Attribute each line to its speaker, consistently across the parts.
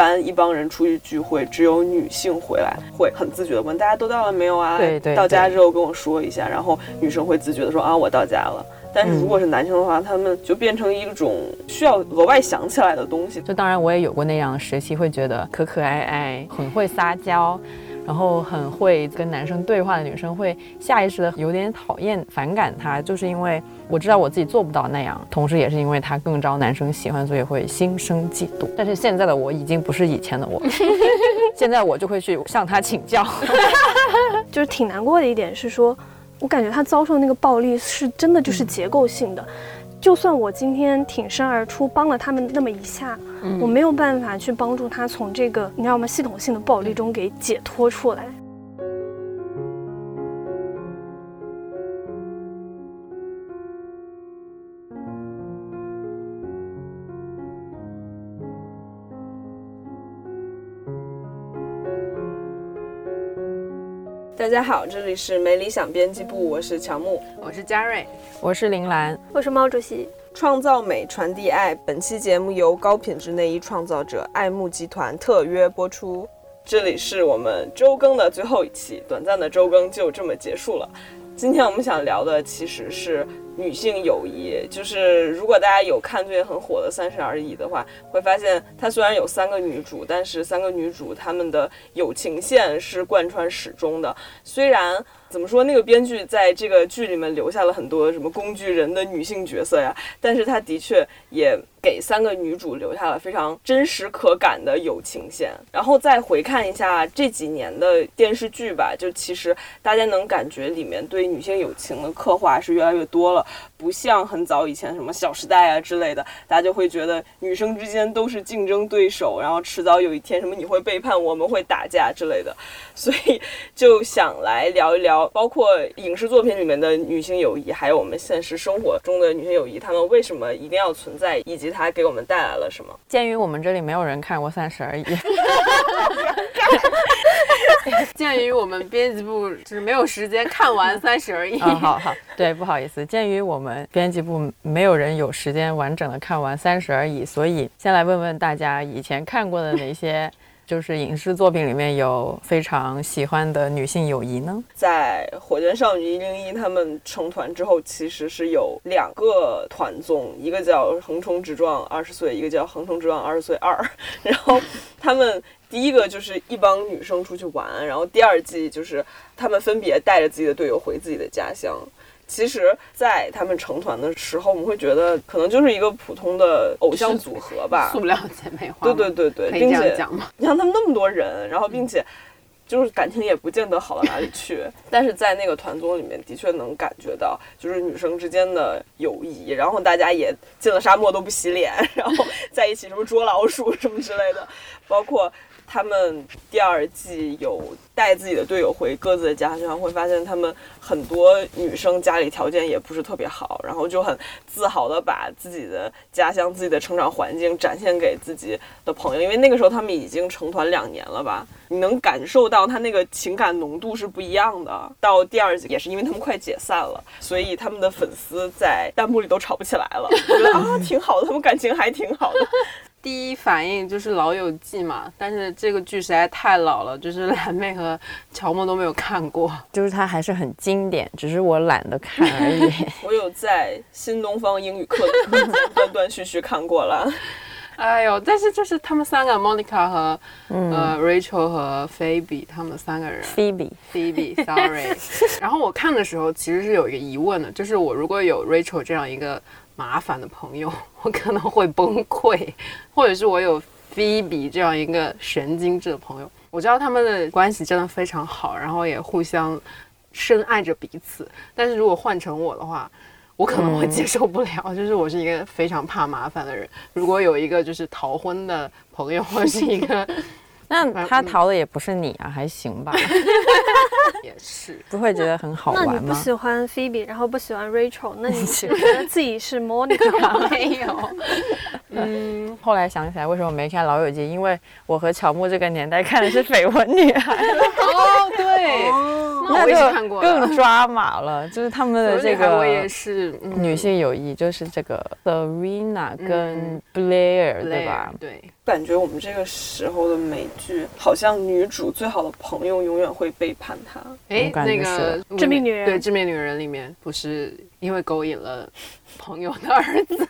Speaker 1: 一般一帮人出去聚会，只有女性回来会很自觉的问大家都到了没有啊？
Speaker 2: 对对。
Speaker 1: 到家之后跟我说一下，然后女生会自觉的说啊我到家了。但是如果是男生的话，他们就变成一种需要额外想起来的东西。
Speaker 2: 就当然我也有过那样的时期，会觉得可可爱爱，很会撒娇。然后很会跟男生对话的女生会下意识的有点讨厌、反感他，就是因为我知道我自己做不到那样，同时也是因为他更招男生喜欢，所以会心生嫉妒。但是现在的我已经不是以前的我，现在我就会去向他请教。
Speaker 3: 就是挺难过的一点是说，我感觉他遭受那个暴力是真的就是结构性的。就算我今天挺身而出帮了他们那么一下，我没有办法去帮助他从这个你知道吗系统性的暴力中给解脱出来。
Speaker 1: 大家好，这里是没理想编辑部，我是乔木，
Speaker 4: 我是嘉瑞，
Speaker 2: 我是林兰，
Speaker 3: 我是毛主席。
Speaker 1: 创造美，传递爱。本期节目由高品质内衣创造者爱慕集团特约播出。这里是我们周更的最后一期，短暂的周更就这么结束了。今天我们想聊的其实是。女性友谊，就是如果大家有看最近很火的《三十而已》的话，会发现它虽然有三个女主，但是三个女主她们的友情线是贯穿始终的。虽然怎么说，那个编剧在这个剧里面留下了很多什么工具人的女性角色呀，但是他的确也给三个女主留下了非常真实可感的友情线。然后再回看一下这几年的电视剧吧，就其实大家能感觉里面对女性友情的刻画是越来越多了。不像很早以前什么《小时代》啊之类的，大家就会觉得女生之间都是竞争对手，然后迟早有一天什么你会背叛我们，会打架之类的，所以就想来聊一聊，包括影视作品里面的女性友谊，还有我们现实生活中的女性友谊，她们为什么一定要存在，以及它给我们带来了什么。
Speaker 2: 鉴于我们这里没有人看过《三十而已》。
Speaker 4: 鉴于我们编辑部就是没有时间看完《三十而已》，
Speaker 2: 好好对，不好意思。鉴于我们编辑部没有人有时间完整的看完《三十而已》，所以先来问问大家以前看过的哪些就是影视作品里面有非常喜欢的女性友谊呢？
Speaker 1: 在《火箭少女一零一》他们成团之后，其实是有两个团综，一个叫《横冲直撞二十岁》，一个叫《横冲直撞二十岁二》，然后他们。第一个就是一帮女生出去玩，然后第二季就是他们分别带着自己的队友回自己的家乡。其实，在他们成团的时候，我们会觉得可能就是一个普通的偶像组合吧，
Speaker 4: 塑料姐妹花。
Speaker 1: 对对对对，并且你像他们那么多人，然后并且就是感情也不见得好到哪里去。但是在那个团综里面，的确能感觉到就是女生之间的友谊，然后大家也进了沙漠都不洗脸，然后在一起什么捉老鼠什么之类的，包括。他们第二季有带自己的队友回各自的家乡，会发现他们很多女生家里条件也不是特别好，然后就很自豪的把自己的家乡、自己的成长环境展现给自己的朋友，因为那个时候他们已经成团两年了吧，你能感受到他那个情感浓度是不一样的。到第二季也是因为他们快解散了，所以他们的粉丝在弹幕里都吵不起来了，我觉得啊挺好的，他们感情还挺好的。
Speaker 4: 第一反应就是《老友记》嘛，但是这个剧实在太老了，就是 蓝妹和乔木都没有看过，
Speaker 2: 就是它还是很经典，只是我懒得看而已。
Speaker 1: 我有在新东方英语课断断续续看过了。
Speaker 4: 哎呦，但是就是他们三个，Monica 和呃 Rachel 和 Phoebe，他们三个人
Speaker 2: ，Phoebe，Phoebe，Sorry。
Speaker 4: 然后我看的时候其实是有一个疑问的，就是我如果有 Rachel 这样一个。麻烦的朋友，我可能会崩溃，或者是我有菲比这样一个神经质的朋友，我知道他们的关系真的非常好，然后也互相深爱着彼此。但是如果换成我的话，我可能会接受不了，就是我是一个非常怕麻烦的人。如果有一个就是逃婚的朋友，或者是一个。
Speaker 2: 那他逃的也不是你啊，还行吧？
Speaker 4: 也是，
Speaker 2: 不会觉得很好玩
Speaker 3: 吗？那你不喜欢 Phoebe，然后不喜欢 Rachel，那你觉 得自己是 Monica
Speaker 4: 没有？嗯，
Speaker 2: 后来想起来，为什么没看《老友记》？因为我和乔木这个年代看的是《绯闻女孩》。
Speaker 4: 哦，对，
Speaker 2: 那就更抓马了。就是他们的这个，
Speaker 4: 我也是
Speaker 2: 女性友谊，就是这个 Serena 跟 Blair，对吧？
Speaker 4: 对。
Speaker 1: 感觉我们这个时候的美剧，好像女主最好的朋友永远会背叛她。
Speaker 4: 哎
Speaker 2: 我，感觉
Speaker 4: 那个
Speaker 3: 致命女人
Speaker 4: 对《致命女人》里面不是因为勾引了朋友的儿子，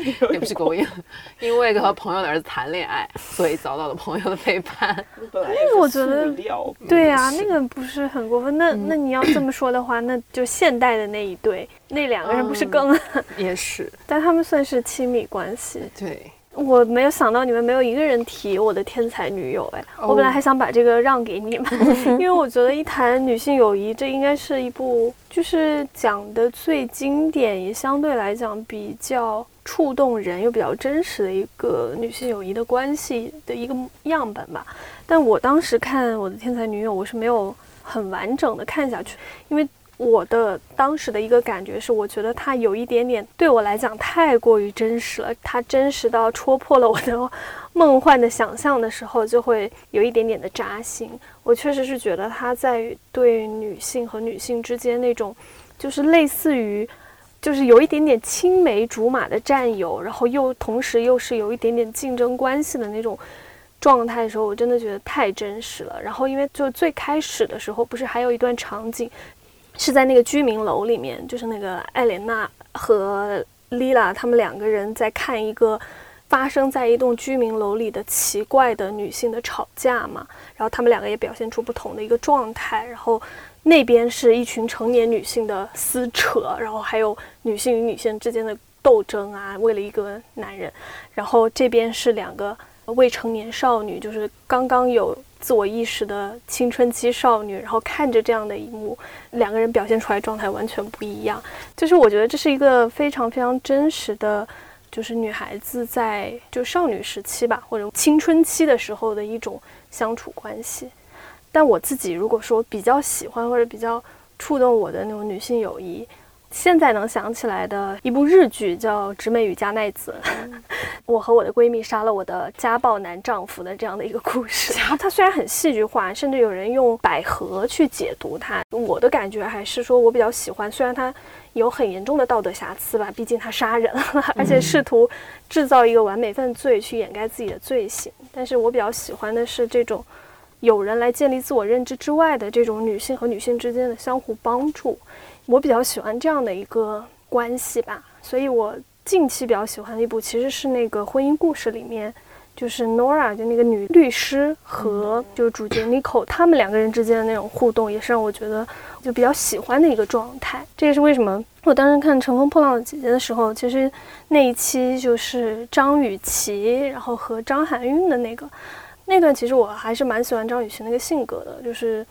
Speaker 4: 也不是勾引，因为和朋友的儿子谈恋爱，所以遭到了朋友的背叛。
Speaker 1: 那
Speaker 3: 个我觉得
Speaker 1: 料，
Speaker 3: 对啊，那个不是很过分。那那你要这么说的话，那就现代的那一对，那两个人不是更，
Speaker 4: 也是，
Speaker 3: 但他们算是亲密关系。
Speaker 4: 对，
Speaker 3: 我没有想到你们没有一个人提我的天才女友，哎，我本来还想把这个让给你们，因为我觉得一谈女性友谊，这应该是一部就是讲的最经典，也相对来讲比较触动人又比较真实的一个女性友谊的关系的一个样本吧。但我当时看我的天才女友，我是没有很完整的看下去，因为我的当时的一个感觉是，我觉得它有一点点对我来讲太过于真实了，它真实到戳破了我的梦幻的想象的时候，就会有一点点的扎心。我确实是觉得它在对女性和女性之间那种，就是类似于。就是有一点点青梅竹马的战友，然后又同时又是有一点点竞争关系的那种状态的时候，我真的觉得太真实了。然后因为就最开始的时候，不是还有一段场景是在那个居民楼里面，就是那个艾莲娜和丽拉他们两个人在看一个发生在一栋居民楼里的奇怪的女性的吵架嘛，然后他们两个也表现出不同的一个状态，然后。那边是一群成年女性的撕扯，然后还有女性与女性之间的斗争啊，为了一个男人。然后这边是两个未成年少女，就是刚刚有自我意识的青春期少女，然后看着这样的一幕，两个人表现出来状态完全不一样。就是我觉得这是一个非常非常真实的，就是女孩子在就少女时期吧，或者青春期的时候的一种相处关系。但我自己如果说比较喜欢或者比较触动我的那种女性友谊，现在能想起来的一部日剧叫《直美与加奈子》，我和我的闺蜜杀了我的家暴男丈夫的这样的一个故事。它虽然很戏剧化，甚至有人用百合去解读它，我的感觉还是说我比较喜欢。虽然它有很严重的道德瑕疵吧，毕竟他杀人了，而且试图制造一个完美犯罪去掩盖自己的罪行，但是我比较喜欢的是这种。有人来建立自我认知之外的这种女性和女性之间的相互帮助，我比较喜欢这样的一个关系吧。所以我近期比较喜欢的一部其实是那个婚姻故事里面，就是 Nora 就那个女律师和就是主角 Nico 他们两个人之间的那种互动，也是让我觉得就比较喜欢的一个状态。这也是为什么我当时看《乘风破浪的姐姐》的时候，其实那一期就是张雨绮，然后和张含韵的那个。那段其实我还是蛮喜欢张雨绮那个性格的，就是，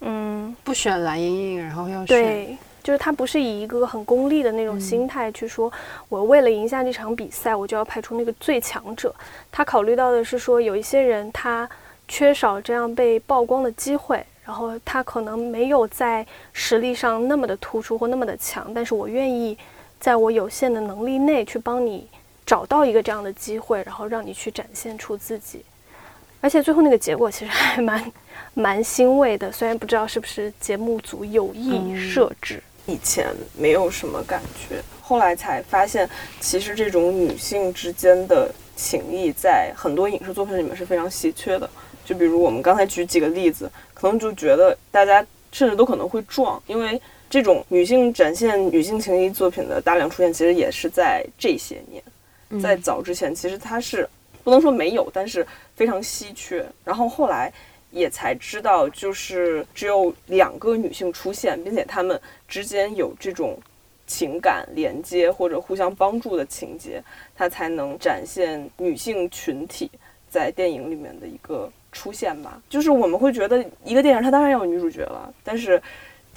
Speaker 3: 嗯，
Speaker 4: 不选蓝莹莹，然后要选，
Speaker 3: 对，就是他不是以一个很功利的那种心态去说，我为了赢下这场比赛，我就要派出那个最强者。他考虑到的是说，有一些人他缺少这样被曝光的机会，然后他可能没有在实力上那么的突出或那么的强，但是我愿意在我有限的能力内去帮你找到一个这样的机会，然后让你去展现出自己。而且最后那个结果其实还蛮蛮欣慰的，虽然不知道是不是节目组有意设置。
Speaker 1: 以前没有什么感觉，后来才发现，其实这种女性之间的情谊在很多影视作品里面是非常稀缺的。就比如我们刚才举几个例子，可能就觉得大家甚至都可能会撞，因为这种女性展现女性情谊作品的大量出现，其实也是在这些年，在早之前，其实它是。不能说没有，但是非常稀缺。然后后来也才知道，就是只有两个女性出现，并且她们之间有这种情感连接或者互相帮助的情节，它才能展现女性群体在电影里面的一个出现吧。就是我们会觉得一个电影它当然要有女主角了，但是。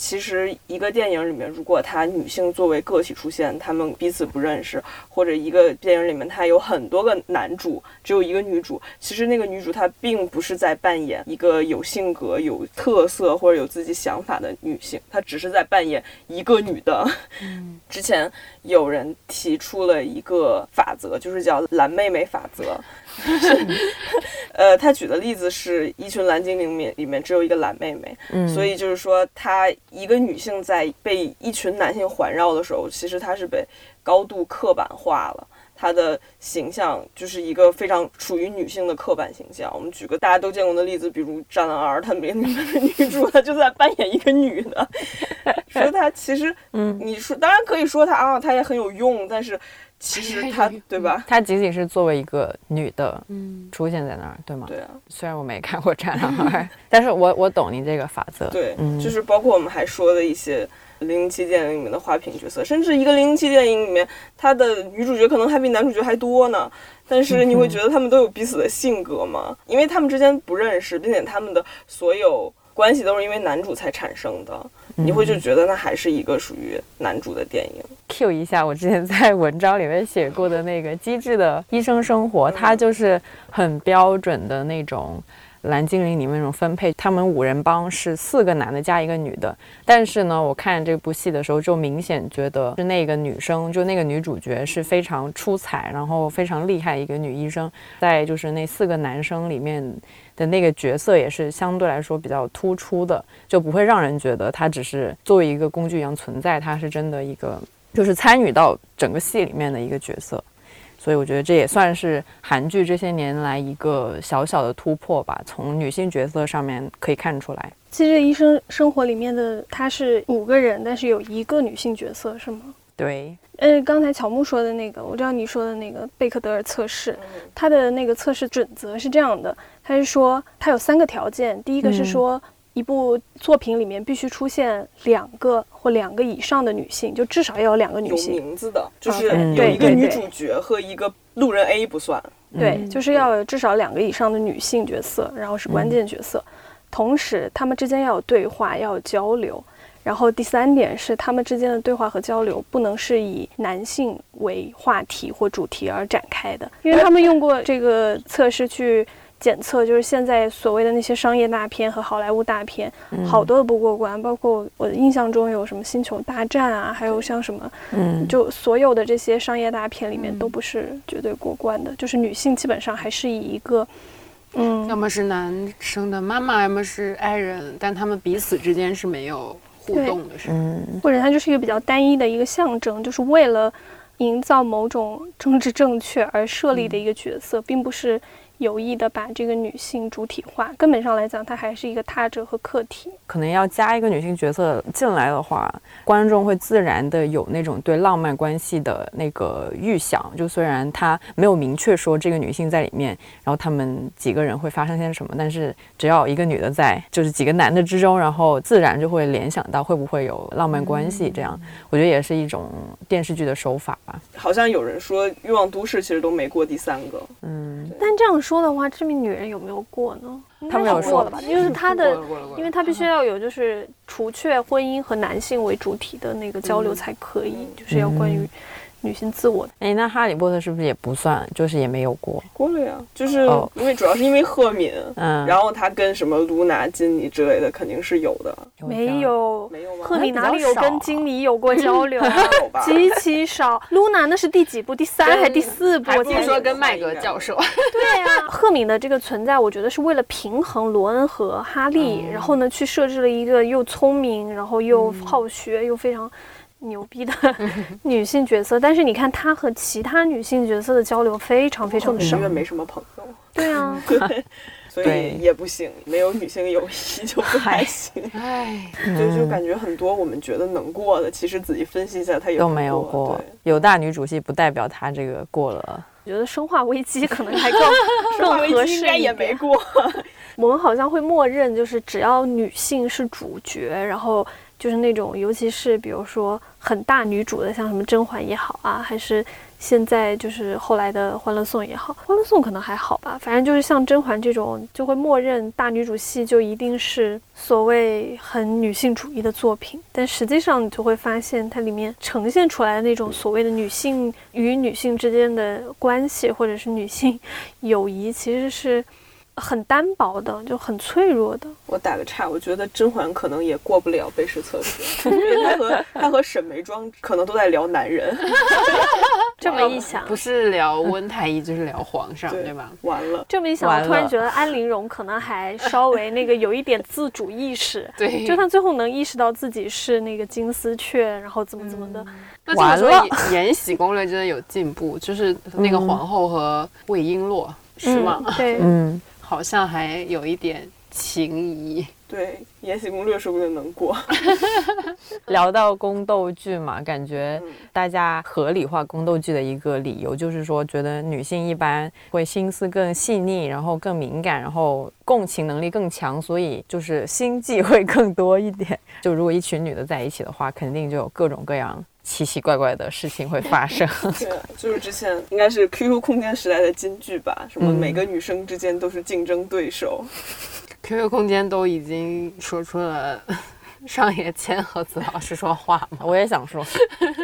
Speaker 1: 其实一个电影里面，如果她女性作为个体出现，她们彼此不认识，或者一个电影里面它有很多个男主，只有一个女主，其实那个女主她并不是在扮演一个有性格、有特色或者有自己想法的女性，她只是在扮演一个女的。之前有人提出了一个法则，就是叫“蓝妹妹法则”。呃，他举的例子是一群蓝精灵里面里面只有一个蓝妹妹，嗯，所以就是说，她一个女性在被一群男性环绕的时候，其实她是被高度刻板化了。她的形象就是一个非常属于女性的刻板形象。我们举个大家都见过的例子，比如《战狼二》，她里面的女主，她就在扮演一个女的，说她其实，嗯，你说当然可以说她啊，她也很有用，但是其实她对吧？
Speaker 2: 她仅仅是作为一个女的，嗯，出现在那儿，对吗？
Speaker 1: 对啊。
Speaker 2: 虽然我没看过《战狼二》，但是我我懂你这个法则。
Speaker 1: 对，就是包括我们还说的一些。零零七电影里面的花瓶角色，甚至一个零零七电影里面，她的女主角可能还比男主角还多呢。但是你会觉得他们都有彼此的性格吗？因为他们之间不认识，并且他们的所有关系都是因为男主才产生的。你会就觉得那还是一个属于男主的电影。
Speaker 2: Q 一下我之前在文章里面写过的那个机智的医生生活，它就是很标准的那种。蓝精灵里面那种分配，他们五人帮是四个男的加一个女的。但是呢，我看这部戏的时候，就明显觉得是那个女生，就那个女主角是非常出彩，然后非常厉害一个女医生。在就是那四个男生里面的那个角色，也是相对来说比较突出的，就不会让人觉得她只是作为一个工具一样存在，她是真的一个就是参与到整个戏里面的一个角色。所以我觉得这也算是韩剧这些年来一个小小的突破吧。从女性角色上面可以看出来，
Speaker 3: 其实《医生生活》里面的他是五个人，但是有一个女性角色，是吗？
Speaker 2: 对。
Speaker 3: 呃，刚才乔木说的那个，我知道你说的那个贝克德尔测试，它的那个测试准则是这样的，它是说它有三个条件，第一个是说。一部作品里面必须出现两个或两个以上的女性，就至少要有两个女性。
Speaker 1: 有名字的，就是有一个女主角和一个路人 A 不算。
Speaker 3: 对，就是要有至少两个以上的女性角色，然后是关键角色。同时，他们之间要有对话，要有交流。然后第三点是，他们之间的对话和交流不能是以男性为话题或主题而展开的，因为他们用过这个测试去。检测就是现在所谓的那些商业大片和好莱坞大片，好多都不过关。包括我的印象中有什么《星球大战》啊，还有像什么，嗯，就所有的这些商业大片里面都不是绝对过关的。就是女性基本上还是以一个，嗯，
Speaker 4: 要么是男生的妈妈，要么是爱人，但他们彼此之间是没有互动的，是
Speaker 2: 嗯，
Speaker 3: 或者它就是一个比较单一的一个象征，就是为了营造某种政治正确而设立的一个角色，并不是。有意的把这个女性主体化，根本上来讲，它还是一个他者和客体。
Speaker 2: 可能要加一个女性角色进来的话，观众会自然的有那种对浪漫关系的那个预想。就虽然他没有明确说这个女性在里面，然后他们几个人会发生些什么，但是只要一个女的在，就是几个男的之中，然后自然就会联想到会不会有浪漫关系。这样，我觉得也是一种电视剧的手法吧。
Speaker 1: 好像有人说《欲望都市》其实都没过第三个。
Speaker 2: 嗯，
Speaker 3: 但这样说。说的话，这名女人有没有过呢？
Speaker 2: 她没有
Speaker 3: 过了吧？因为她的，因为她必须要有就是除却婚姻和男性为主体的那个交流才可以，就是要关于。女性自我，
Speaker 2: 哎，那哈利波特是不是也不算？就是也没有过，
Speaker 1: 过了呀。就是因为主要是因为赫敏，嗯，然后他跟什么露娜、金妮之类的肯定是有的。
Speaker 3: 没有，
Speaker 1: 没有吗？
Speaker 3: 赫敏哪里有跟金妮有过交流？极其少。露娜那是第几部？第三还是第四部？
Speaker 4: 我听说跟麦格教授。
Speaker 3: 对呀，赫敏的这个存在，我觉得是为了平衡罗恩和哈利，然后呢，去设置了一个又聪明，然后又好学，又非常。牛逼的 女性角色，但是你看她和其他女性角色的交流非常非常的少，
Speaker 1: 因为没什么朋友。
Speaker 3: 对啊，
Speaker 1: 对，所以也不行，没有女性友谊 就不太行。
Speaker 4: 唉，
Speaker 1: 就就感觉很多我们觉得能过的，其实仔细分析一下，她也
Speaker 2: 都没有过。有大女主戏不代表她这个过了。
Speaker 3: 我觉得《生化危机》可能还更更合适，应
Speaker 1: 该也没过。
Speaker 3: 我们好像会默认，就是只要女性是主角，然后。就是那种，尤其是比如说很大女主的，像什么甄嬛也好啊，还是现在就是后来的《欢乐颂》也好，《欢乐颂》可能还好吧。反正就是像甄嬛这种，就会默认大女主戏就一定是所谓很女性主义的作品。但实际上，你就会发现它里面呈现出来的那种所谓的女性与女性之间的关系，或者是女性友谊，其实是。很单薄的，就很脆弱的。
Speaker 1: 我打个岔，我觉得甄嬛可能也过不了背试测试，因为她和她和沈眉庄可能都在聊男人。
Speaker 3: 这么一想，
Speaker 4: 不是聊温太医就是聊皇上，对吧？
Speaker 1: 完了，
Speaker 3: 这么一想，我突然觉得安陵容可能还稍微那个有一点自主意识，
Speaker 4: 对，
Speaker 3: 就她最后能意识到自己是那个金丝雀，然后怎么怎么的。
Speaker 4: 那这么说，《延禧攻略》真的有进步，就是那个皇后和魏璎珞是吗？
Speaker 3: 对，
Speaker 2: 嗯。
Speaker 4: 好像还有一点情谊，
Speaker 1: 对《延禧攻略》说不定能过。
Speaker 2: 聊到宫斗剧嘛，感觉大家合理化宫斗剧的一个理由就是说，觉得女性一般会心思更细腻，然后更敏感，然后共情能力更强，所以就是心计会更多一点。就如果一群女的在一起的话，肯定就有各种各样。奇奇怪怪的事情会发生。
Speaker 1: 对，就是之前应该是 QQ 空间时代的金句吧，什么每个女生之间都是竞争对手。
Speaker 4: QQ 空间都已经说出了。上野千鹤子老师说话吗？
Speaker 2: 我也想说，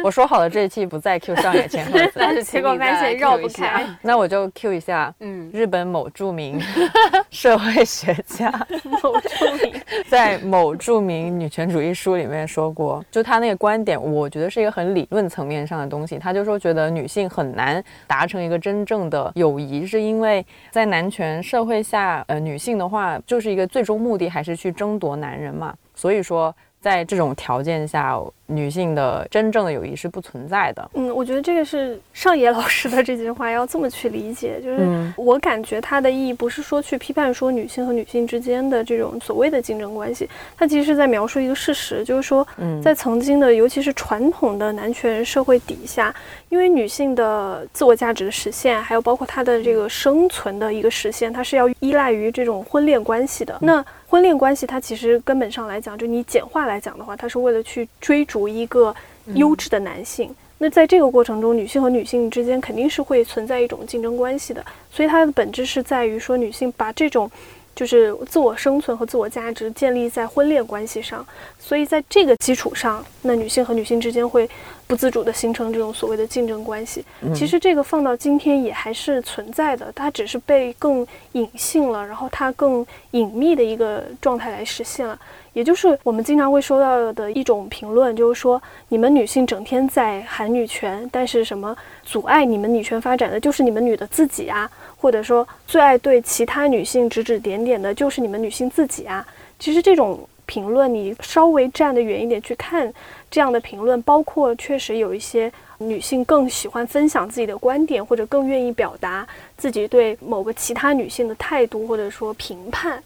Speaker 2: 我说好了这一期不再 Q 上野千鹤子，
Speaker 3: 但是结果发现绕不开。
Speaker 2: 那我就 Q 一下，嗯，日本某著名 社会学家，
Speaker 3: 某著名，
Speaker 2: 在某著名女权主义书里面说过，就他那个观点，我觉得是一个很理论层面上的东西。他就说，觉得女性很难达成一个真正的友谊，是因为在男权社会下，呃，女性的话就是一个最终目的还是去争夺男人嘛。所以说，在这种条件下。女性的真正的友谊是不存在的。
Speaker 3: 嗯，我觉得这个是上野老师的这句话要这么去理解，就是我感觉它的意义不是说去批判说女性和女性之间的这种所谓的竞争关系，它其实是在描述一个事实，就是说，在曾经的尤其是传统的男权社会底下，因为女性的自我价值的实现，还有包括她的这个生存的一个实现，它是要依赖于这种婚恋关系的。那婚恋关系它其实根本上来讲，就你简化来讲的话，它是为了去追逐。一个优质的男性，那在这个过程中，女性和女性之间肯定是会存在一种竞争关系的，所以它的本质是在于说，女性把这种就是自我生存和自我价值建立在婚恋关系上，所以在这个基础上，那女性和女性之间会。不自主的形成这种所谓的竞争关系，其实这个放到今天也还是存在的，它只是被更隐性了，然后它更隐秘的一个状态来实现了。也就是我们经常会收到的一种评论，就是说你们女性整天在喊女权，但是什么阻碍你们女权发展的就是你们女的自己啊，或者说最爱对其他女性指指点点的就是你们女性自己啊。其实这种评论，你稍微站得远一点去看。这样的评论，包括确实有一些女性更喜欢分享自己的观点，或者更愿意表达自己对某个其他女性的态度，或者说评判。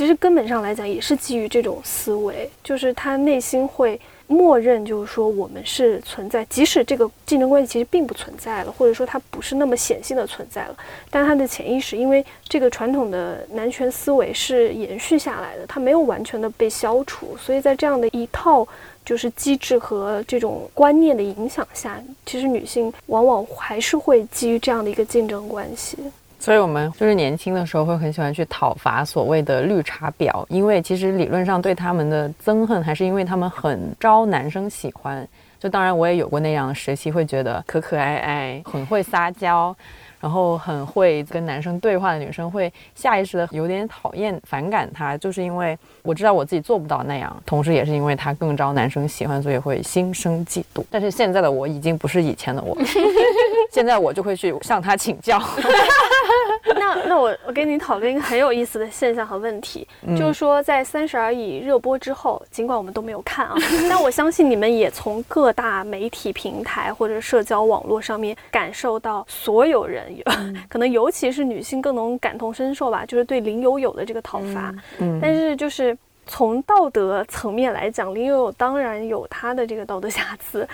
Speaker 3: 其实根本上来讲，也是基于这种思维，就是他内心会默认，就是说我们是存在，即使这个竞争关系其实并不存在了，或者说它不是那么显性的存在了，但他的潜意识，因为这个传统的男权思维是延续下来的，它没有完全的被消除，所以在这样的一套。就是机制和这种观念的影响下，其实女性往往还是会基于这样的一个竞争关系。
Speaker 2: 所以，我们就是年轻的时候会很喜欢去讨伐所谓的绿茶婊，因为其实理论上对他们的憎恨还是因为他们很招男生喜欢。就当然我也有过那样的时期，会觉得可可爱爱，很会撒娇。然后很会跟男生对话的女生会下意识的有点讨厌、反感她，就是因为我知道我自己做不到那样，同时也是因为她更招男生喜欢，所以会心生嫉妒。但是现在的我已经不是以前的我，现在我就会去向她请教。
Speaker 3: 那那我我跟你讨论一个很有意思的现象和问题，就是说在《三十而已》热播之后，尽管我们都没有看啊，但我相信你们也从各大媒体平台或者社交网络上面感受到，所有人 可能尤其是女性更能感同身受吧，就是对林有有的这个讨伐。嗯，但是就是从道德层面来讲，林有有当然有他的这个道德瑕疵。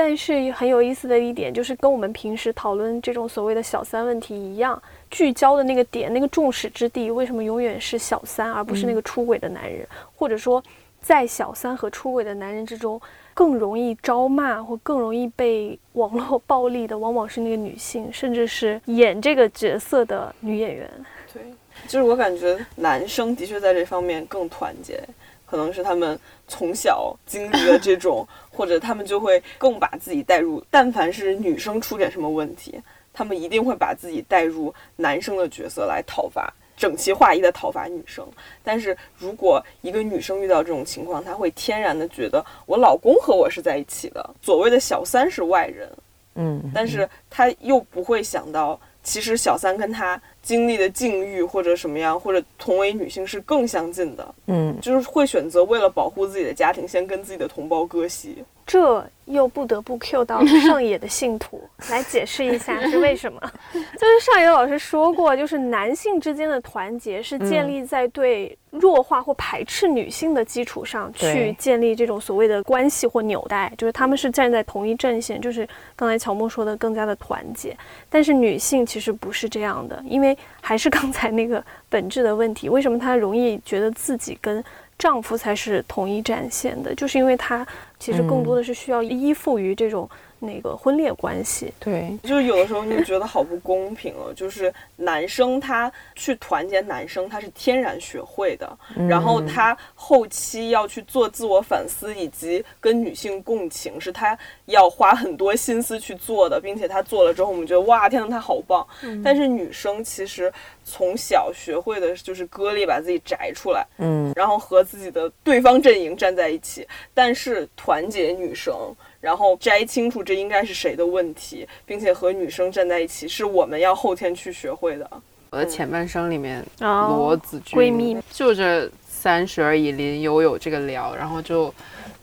Speaker 3: 但是很有意思的一点就是，跟我们平时讨论这种所谓的小三问题一样，聚焦的那个点、那个众矢之的，为什么永远是小三，而不是那个出轨的男人？或者说，在小三和出轨的男人之中，更容易招骂或更容易被网络暴力的，往往是那个女性，甚至是演这个角色的女演员。
Speaker 1: 对，就是我感觉男生的确在这方面更团结。可能是他们从小经历了这种，或者他们就会更把自己带入。但凡是女生出点什么问题，他们一定会把自己带入男生的角色来讨伐。整齐划一的讨伐女生。但是如果一个女生遇到这种情况，她会天然的觉得我老公和我是在一起的，所谓的小三是外人，
Speaker 2: 嗯，
Speaker 1: 但是她又不会想到，其实小三跟她经历的境遇或者什么样，或者同为女性是更相近的，
Speaker 2: 嗯，
Speaker 1: 就是会选择为了保护自己的家庭，先跟自己的同胞割席。
Speaker 3: 这又不得不 Q 到 上野的信徒来解释一下是为什么。就是上野老师说过，就是男性之间的团结是建立在对弱化或排斥女性的基础上去建立这种所谓的关系或纽带，就是他们是站在同一阵线，就是刚才乔木说的更加的团结。但是女性其实不是这样的，因为还是刚才那个本质的问题，为什么她容易觉得自己跟丈夫才是统一战线的，就是因为他其实更多的是需要依附于这种那个婚恋关系。
Speaker 2: 对，
Speaker 1: 就是有的时候你觉得好不公平哦，就是男生他去团结男生，他是天然学会的，然后他后期要去做自我反思以及跟女性共情，是他要花很多心思去做的，并且他做了之后，我们觉得哇，天呐，他好棒。但是女生其实从小学会的就是割裂，把自己摘出来，
Speaker 2: 嗯，
Speaker 1: 然后和自己的对方阵营站在一起，但是团结女生，然后摘清楚这应该是谁的问题，并且和女生站在一起，是我们要后天去学会的。
Speaker 4: 我的前半生里面，
Speaker 3: 哦
Speaker 4: 罗子君
Speaker 3: 闺蜜。
Speaker 4: 就这三十而已林有有这个聊，然后就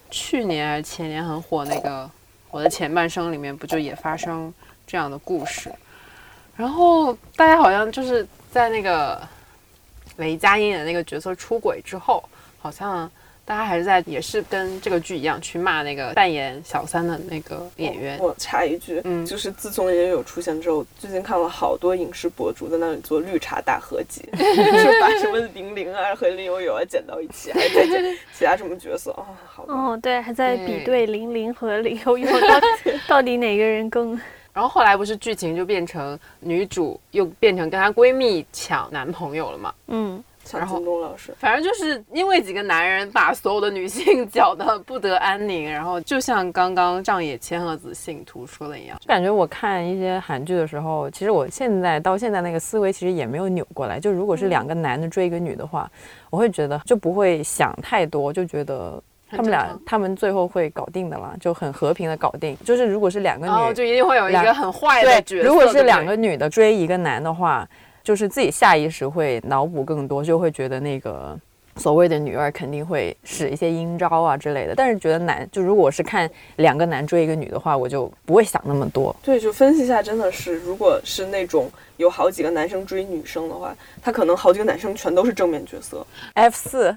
Speaker 4: 去年还是前年很火那个我的前半生里面不就也发生这样的故事，然后大家好像就是在那个雷佳音演的那个角色出轨之后，好像。大家还是在也是跟这个剧一样去骂那个扮演小三的那个演员，
Speaker 1: 我插一句，
Speaker 4: 嗯
Speaker 1: 就是自从也有出现之后，最近看了好多影视博主在那里做绿茶大合集，就是把什么玲玲啊和林有有啊剪到一起，还在剪 其他什么角色啊、好吧。
Speaker 3: 哦，对，还在比
Speaker 4: 对
Speaker 3: 对玲玲和林有有到底 到底哪个人更
Speaker 4: 然后后来不是剧情就变成女主又变成跟她闺蜜抢男朋友了嘛？
Speaker 3: 嗯
Speaker 1: 像
Speaker 4: 然后
Speaker 1: 老师，
Speaker 4: 反正就是因为几个男人把所有的女性 搅得不得安宁，然后就像刚刚上野千鹤子信徒说的一样，
Speaker 2: 就感觉我看一些韩剧的时候，其实我现在到现在那个思维其实也没有扭过来。就如果是两个男的追一个女的话，我会觉得就不会想太多，就觉得他们俩他们最后会搞定的啦，就很和平的搞定。就是如果是两个女，
Speaker 4: 然后就一定会有一个很坏的角
Speaker 2: 对，
Speaker 4: 色。
Speaker 2: 如果是两个女的追一个男的话，就是自己下意识会脑补更多，就会觉得那个所谓的女二肯定会使一些阴招啊之类的。但是觉得男，就如果是看两个男追一个女的话，我就不会想那么多。
Speaker 1: 对，就分析一下，真的是，如果是那种有好几个男生追女生的话，他可能好几个男生全都是正面角色。
Speaker 2: F 四，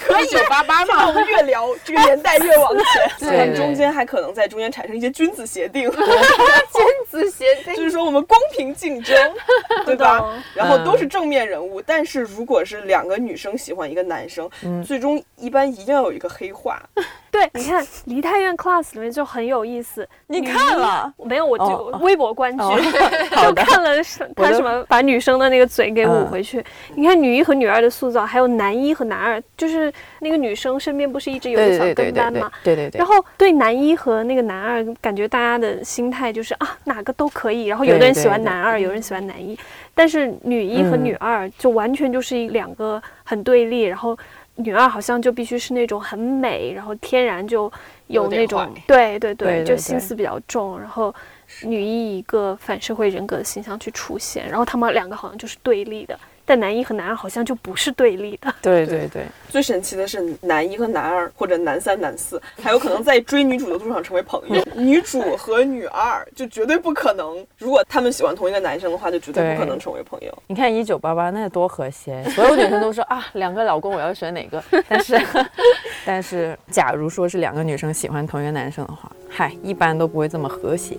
Speaker 1: 可以
Speaker 4: 九八八
Speaker 1: 那我，们越聊这个年代越往前，
Speaker 2: 对
Speaker 1: 他们中间还可能在中间产生一些君子协定，君
Speaker 4: 子协定
Speaker 1: 就是说我们公平竞争，对吧？然后都是正面人物，但是如果是两个女生喜欢一个男生，最终一般一定要有一个黑化。
Speaker 3: 对，你看《梨泰院 Class》里面就很有意思。
Speaker 2: 你看了？
Speaker 3: 没有？我就微博观剧，
Speaker 2: 哦
Speaker 3: 就看他什么把女生的那个嘴给捂
Speaker 2: 嗯
Speaker 3: 回去。你看女一和女二的塑造，还有男一和男二，就是那个女生身边不是一直有个小跟班嘛？
Speaker 2: 对对对
Speaker 3: 然。后对男一和那个男二，感觉大家的心态就是啊，哪个都可以。然后有的人喜欢男二，有人喜欢男一，但是女一和
Speaker 2: 嗯
Speaker 3: 女二就完全就是一两个很对立。然后女二好像就必须是那种很美，然后天然就有那种
Speaker 4: 坏
Speaker 3: 对对对，就心思比较重。然后女一一个反社会人格的形象去出现，然后他们两个好像就是对立的。但男一和男二好像就不是对立的，
Speaker 2: 对对对，
Speaker 1: 最神奇的是，男一和男二或者男三、男四，还有可能在追女主的路上成为朋友。女主和女二就绝对不可能，如果他们喜欢同一个男生的话，就绝对不可能成为朋友。
Speaker 2: 你看一九八八那多和谐，所有女生都说啊，两个老公我要选哪个？但是，但是，假如说是两个女生喜欢同一个男生的话，嗨，一般都不会这么和谐。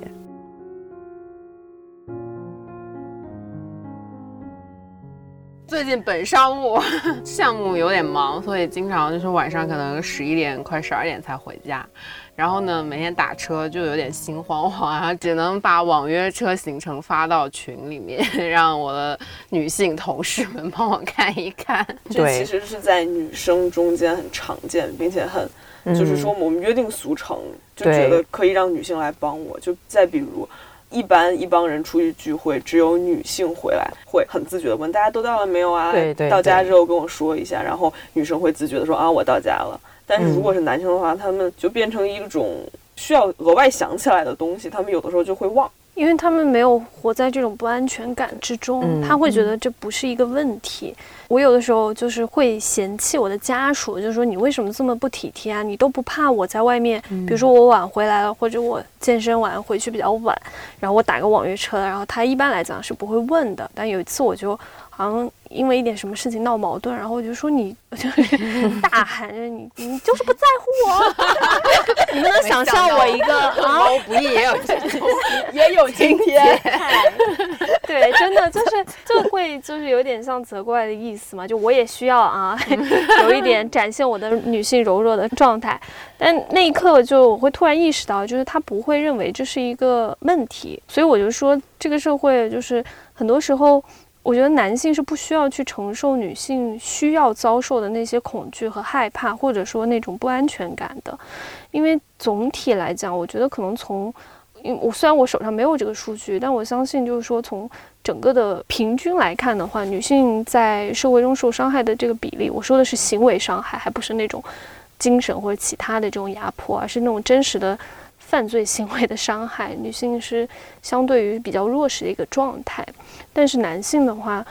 Speaker 4: 最近本商务 项目有点忙，所以经常就是晚上可能十一点快十二点才回家。然后呢，每天打车就有点心慌慌啊，只能把网约车行程发到群里面，让我的女性同事们帮我看一看。
Speaker 1: 这其实是在女生中间很常见，并且很，就是说我们约定俗成，就觉得可以让女性来帮我。就再比如。一般一帮人出去聚会，只有女性回来会很自觉的问大家都到了没有啊？
Speaker 2: 对对
Speaker 1: 到家之后跟我说一下，然后女生会自觉的说啊我到家了。但是如果是男生的话，他们就变成一种需要额外想起来的东西，他们有的时候就会忘。
Speaker 3: 因为他们没有活在这种不安全感之中，
Speaker 2: 嗯
Speaker 3: 他会觉得这不是一个问题。我有的时候就是会嫌弃我的家属，就是说你为什么这么不体贴啊？你都不怕我在外面，比如说我晚回来了，或者我健身完回去比较晚，然后我打个网约车，然后他一般来讲是不会问的。但有一次我就好像因为一点什么事情闹矛盾，然后我就说你，我就是大喊着你，你就是不在乎我，你们能想象我一个啊？
Speaker 4: 猫不易也有
Speaker 1: 也有今天，
Speaker 3: 对，真的就是就会就是有点像责怪的意思嘛，就我也需要啊，有一点展现我的女性柔弱的状态。但那一刻就我会突然意识到，就是他不会认为这是一个问题，所以我就说这个社会就是很多时候。我觉得男性是不需要去承受女性需要遭受的那些恐惧和害怕，或者说那种不安全感的，因为总体来讲，我觉得可能从，因为我虽然我手上没有这个数据，但我相信就是说从整个的平均来看的话，女性在社会中受伤害的这个比例，我说的是行为伤害，还不是那种精神或者其他的这种压迫，而是那种真实的犯罪行为的伤害。女性是相对于比较弱势的一个状态，但是男性的话，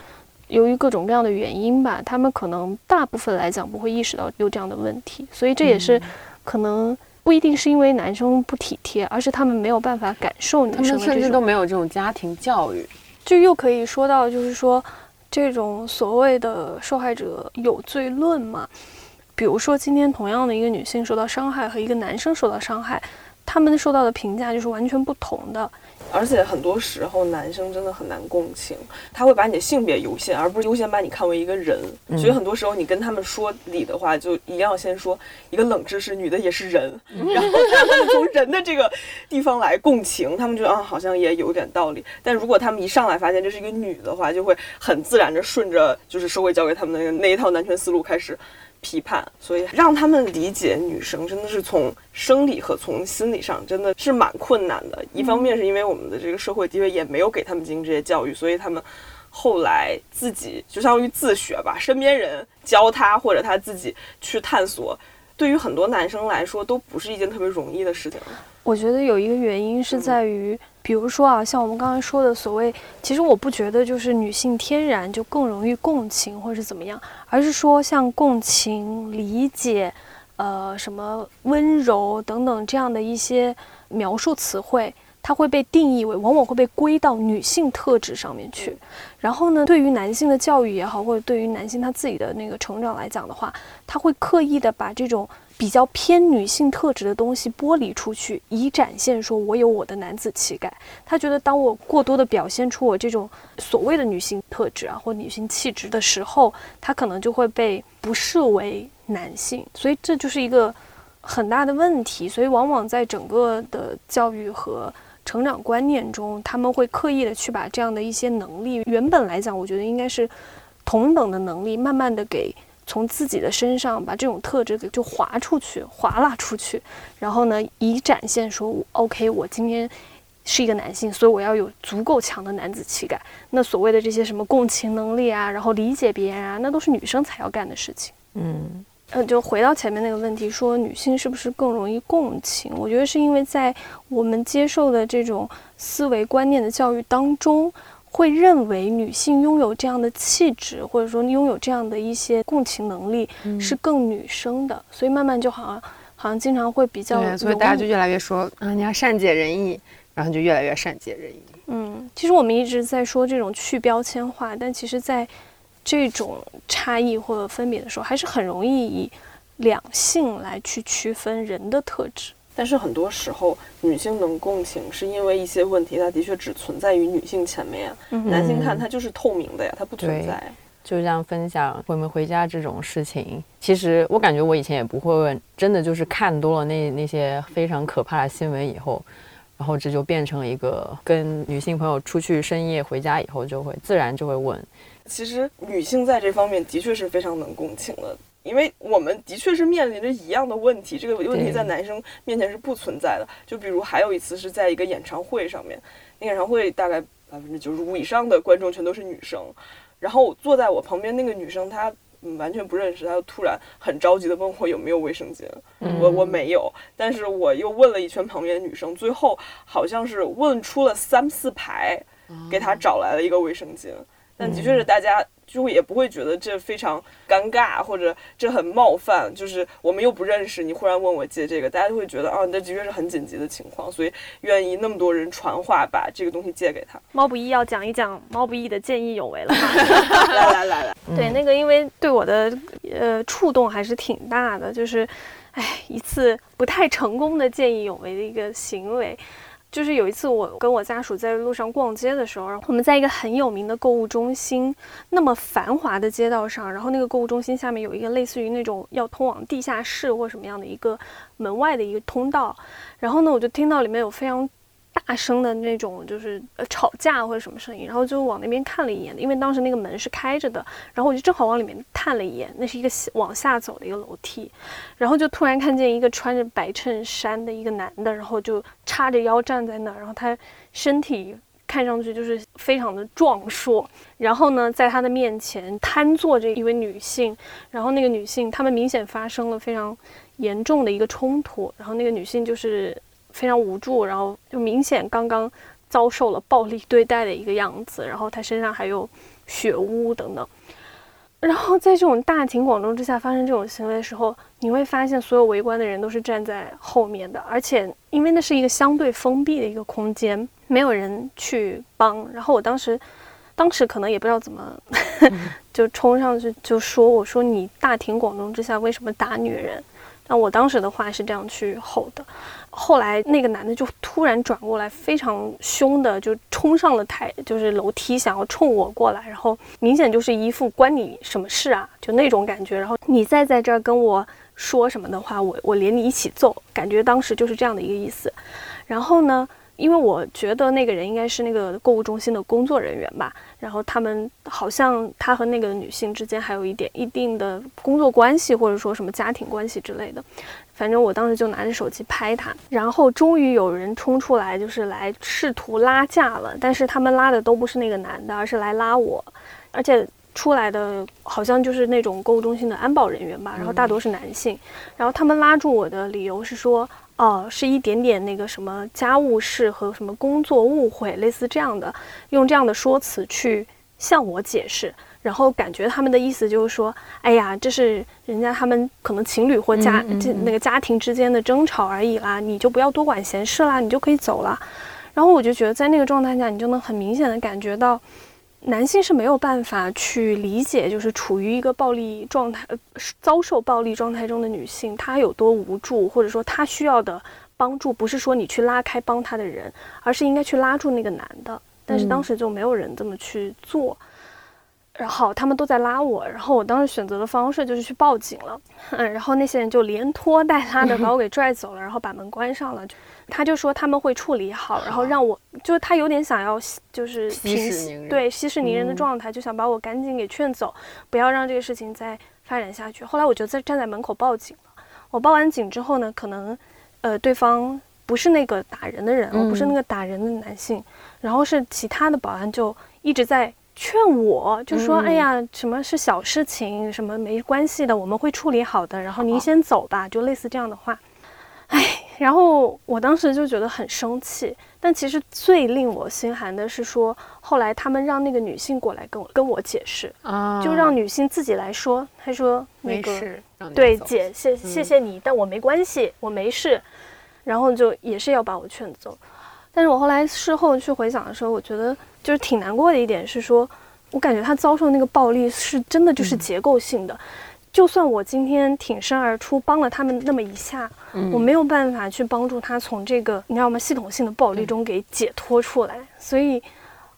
Speaker 3: 由于各种各样的原因吧，他们可能大部分来讲不会意识到有这样的问题，所以这也是可能。不一定是因为男生不体贴，而是他们没有办法感受女
Speaker 4: 他们甚至
Speaker 3: 生的这种
Speaker 4: 都没有这种家庭教育。
Speaker 3: 就又可以说到，就是说这种所谓的受害者有罪论嘛。比如说，今天同样的一个女性受到伤害和一个男生受到伤害，他们受到的评价就是完全不同的。
Speaker 1: 而且很多时候男生真的很难共情，他会把你的性别优先，而不是优先把你看为一个人。所以很多时候你跟他们说理的话，就一定要先说一个冷知识，女的也是人，然后让他们从人的这个地方来共情，他们觉得啊好像也有点道理。但如果他们一上来发现这是一个女的话，就会很自然的顺着就是社会教给他们的那一套男权思路开始。批判，所以让他们理解女生真的是从生理和从心理上真的是蛮困难的。一方面是因为我们的这个社会地位也没有给他们进行这些教育，所以他们后来自己就相当于自学吧，身边人教他或者他自己去探索，对于很多男生来说都不是一件特别容易的事情。
Speaker 3: 我觉得有一个原因是在于，比如说啊，像我们刚才说的所谓，其实我不觉得就是女性天然就更容易共情或者是怎么样，而是说像共情、理解，呃，什么温柔等等这样的一些描述词汇，它会被定义为，往往会被归到女性特质上面去。然后呢，对于男性的教育也好，或者对于男性他自己的那个成长来讲的话，他会刻意的把这种。比较偏女性特质的东西剥离出去，以展现说我有我的男子气概。他觉得，当我过多的表现出我这种所谓的女性特质啊，或女性气质的时候，他可能就会被不视为男性。所以这就是一个很大的问题。所以往往在整个的教育和成长观念中，他们会刻意的去把这样的一些能力，原本来讲，我觉得应该是同等的能力，慢慢的给。从自己的身上把这种特质给就划出去，划拉出去，然后呢，以展现说，OK，我今天是一个男性，所以我要有足够强的男子气概。那所谓的这些什么共情能力啊，然后理解别人啊，那都是女生才要干的事情。
Speaker 2: 嗯，
Speaker 3: 呃，就回到前面那个问题，说女性是不是更容易共情？我觉得是因为在我们接受的这种思维观念的教育当中。会认为女性拥有这样的气质，或者说拥有这样的一些共情能力，是更女生的，所以慢慢就好像好像经常会比较，
Speaker 4: 所以大家就越来越说啊，你要善解人意，然后就越来越善解人意。
Speaker 3: 嗯，其实我们一直在说这种去标签化，但其实在这种差异或者分别的时候，还是很容易以两性来去区分人的特质。
Speaker 1: 但是很多时候，女性能共情，是因为一些问题，它的确只存在于女性前面。男性看它就是透明的呀，它不存在。
Speaker 2: 就像分享回没回家这种事情，其实我感觉我以前也不会问，真的就是看多了那那些非常可怕的新闻以后，然后这就变成一个跟女性朋友出去深夜回家以后，就会自然就会问。
Speaker 1: 其实女性在这方面的确是非常能共情的。因为我们的确是面临着一样的问题，这个问题在男生面前是不存在的。就比如还有一次是在一个演唱会上面，那演唱会大概百分之九十五以上的观众全都是女生，然后坐在我旁边那个女生她。嗯，完全不认识，他就突然很着急的问我有没有卫生巾，我我没有，但是我又问了一圈旁边的女生，最后好像是问出了三四排，给他找来了一个卫生巾，但的确是大家。就也不会觉得这非常尴尬，或者这很冒犯。就是我们又不认识，你忽然问我借这个，大家就会觉得啊，那的确是很紧急的情况，所以愿意那么多人传话把这个东西借给他。
Speaker 3: 猫不易要讲一讲猫不易的见义勇为了。
Speaker 1: 来来来来，
Speaker 3: 对那个，因为对我的呃触动还是挺大的，就是哎一次不太成功的见义勇为的一个行为。就是有一次，我跟我家属在路上逛街的时候，我们在一个很有名的购物中心，那么繁华的街道上，然后那个购物中心下面有一个类似于那种要通往地下室或什么样的一个门外的一个通道，然后呢，我就听到里面有非常。大声的那种，就是呃吵架或者什么声音，然后就往那边看了一眼，因为当时那个门是开着的，然后我就正好往里面探了一眼，那是一个往下走的一个楼梯，然后就突然看见一个穿着白衬衫的一个男的，然后就叉着腰站在那儿，然后他身体看上去就是非常的壮硕，然后呢，在他的面前瘫坐着一位女性，然后那个女性他们明显发生了非常严重的一个冲突，然后那个女性就是。非常无助，然后就明显刚刚遭受了暴力对待的一个样子，然后他身上还有血污等等。然后在这种大庭广众之下发生这种行为的时候，你会发现所有围观的人都是站在后面的，而且因为那是一个相对封闭的一个空间，没有人去帮。然后我当时，当时可能也不知道怎么，就冲上去就说：“我说你大庭广众之下为什么打女人？”那我当时的话是这样去吼的。后来那个男的就突然转过来，非常凶的就冲上了台，就是楼梯，想要冲我过来，然后明显就是一副关你什么事啊，就那种感觉。然后你再在这儿跟我说什么的话，我我连你一起揍，感觉当时就是这样的一个意思。然后呢？因为我觉得那个人应该是那个购物中心的工作人员吧，然后他们好像他和那个女性之间还有一点一定的工作关系，或者说什么家庭关系之类的。反正我当时就拿着手机拍他，然后终于有人冲出来，就是来试图拉架了。但是他们拉的都不是那个男的，而是来拉我，而且出来的好像就是那种购物中心的安保人员吧，然后大多是男性。然后他们拉住我的理由是说。哦，是一点点那个什么家务事和什么工作误会，类似这样的，用这样的说辞去向我解释，然后感觉他们的意思就是说，哎呀，这是人家他们可能情侣或家这那个家庭之间的争吵而已啦，你就不要多管闲事啦，你就可以走了。然后我就觉得在那个状态下，你就能很明显的感觉到。男性是没有办法去理解，就是处于一个暴力状态、呃，遭受暴力状态中的女性，她有多无助，或者说她需要的帮助，不是说你去拉开帮她的人，而是应该去拉住那个男的。但是当时就没有人这么去做，然后他们都在拉我，然后我当时选择的方式就是去报警了，嗯，然后那些人就连拖带拉的把我给拽走了，然后把门关上了。他就说他们会处理好，然后让我，就是他有点想要，就是
Speaker 4: 平
Speaker 3: 对息事宁人的状态，就想把我赶紧给劝走，不要让这个事情再发展下去。后来我就在站在门口报警了。我报完警之后呢，可能，呃，对方不是那个打人的人，我不是那个打人的男性，然后是其他的保安就一直在劝我，就说，哎呀，什么是小事情，什么没关系的，我们会处理好的，然后您先走吧，就类似这样的话。哎，然后我当时就觉得很生气，但其实最令我心寒的是说，后来他们让那个女性过来跟我跟我解释啊，就让女性自己来说，她说那个对姐谢谢谢你，但我没关系，我没事，然后就也是要把我劝走。但是我后来事后去回想的时候，我觉得就是挺难过的一点是说，我感觉他遭受那个暴力是真的就是结构性的。就算我今天挺身而出帮了他们那么一下，我没有办法去帮助他从这个你知道吗系统性的暴力中给解脱出来。所以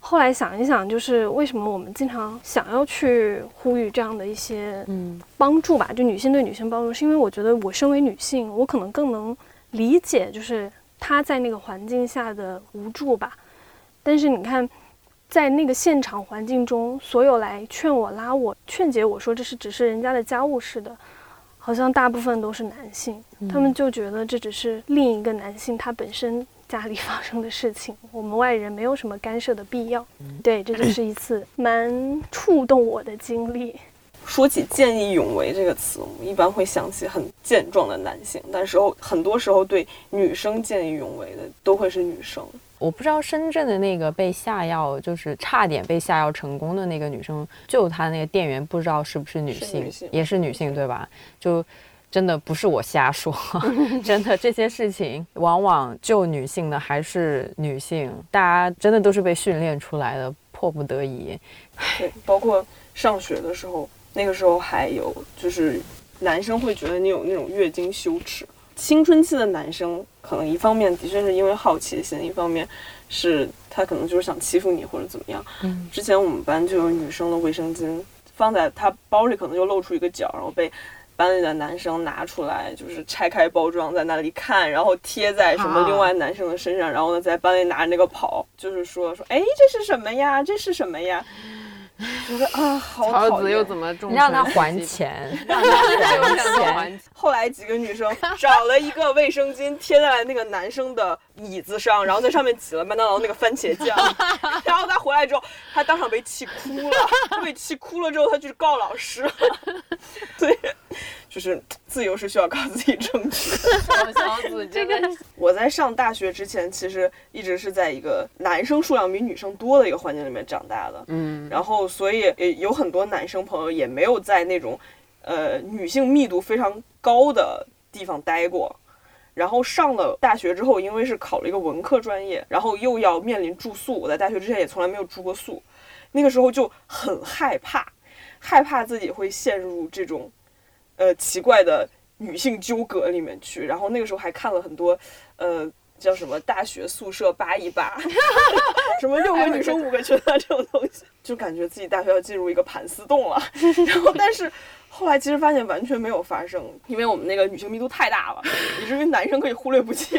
Speaker 3: 后来想一想，就是为什么我们经常想要去呼吁这样的一些嗯帮助吧，就女性对女性帮助，是因为我觉得我身为女性，我可能更能理解，就是她在那个环境下的无助吧。但是你看。在那个现场环境中，所有来劝我、拉我、劝解我说这是只是人家的家务事的，好像大部分都是男性，他们就觉得这只是另一个男性他本身家里 发生的事情，我们外人没有什么干涉的必要。对，这就是一次 蛮触动我的经历。
Speaker 1: 说起见义勇为这个词，我们一般会想起很健壮的男性，但时候很多时候对女生见义勇为的都会是女生。
Speaker 2: 我不知道深圳的那个被下药，就是差点被下药成功的那个女生，救她那个店员，不知道是不是女性，也是女性，对吧？就真的不是我瞎说，真 的这些事情往往救女性的还是女性，大家真的都是被训练出来的，迫不得已。
Speaker 1: 对，包括上学的时候，那个时候还有就是男生会觉得你有那种月经羞耻。青春期的男生可能一方面的确是因为好奇心，一方面是他可能就是想欺负你或者怎么样。嗯，之前我们班就有女生的卫生巾放在她包里，可能就露出一个角，然后被班里的男生拿出来，就是拆开包装在那里看，然后贴在什么另外男生的身上，然后呢在班里拿着那个跑，就是说说哎这是什么呀？这是什么呀？觉得啊，好
Speaker 4: 桃子又怎么重？
Speaker 2: 让他还钱，让他还钱。
Speaker 1: 后来几个女生找了一个卫生巾贴在了那个男生的椅子上，然后在上面挤了麦当劳那个番茄酱。然后他回来之后，他当场被气哭了。被气哭了之后，他就去告老师。对。就是自由是需要靠自己争取。
Speaker 4: 小子，这个
Speaker 1: 我在上大学之前，其实一直是在一个男生数量比女生多的一个环境里面长大的。嗯，然后所以有很多男生朋友也没有在那种，呃，女性密度非常高的地方待过。然后上了大学之后，因为是考了一个文科专业，然后又要面临住宿。我在大学之前也从来没有住过宿，那个时候就很害怕，害怕自己会陷入这种。呃，奇怪的女性纠葛里面去，然后那个时候还看了很多，呃，叫什么大学宿舍扒一扒，什么六个女生五个群啊这种东西，就感觉自己大学要进入一个盘丝洞了。然后，但是后来其实发现完全没有发生，因为我们那个女性密度太大了，以至于男生可以忽略不计。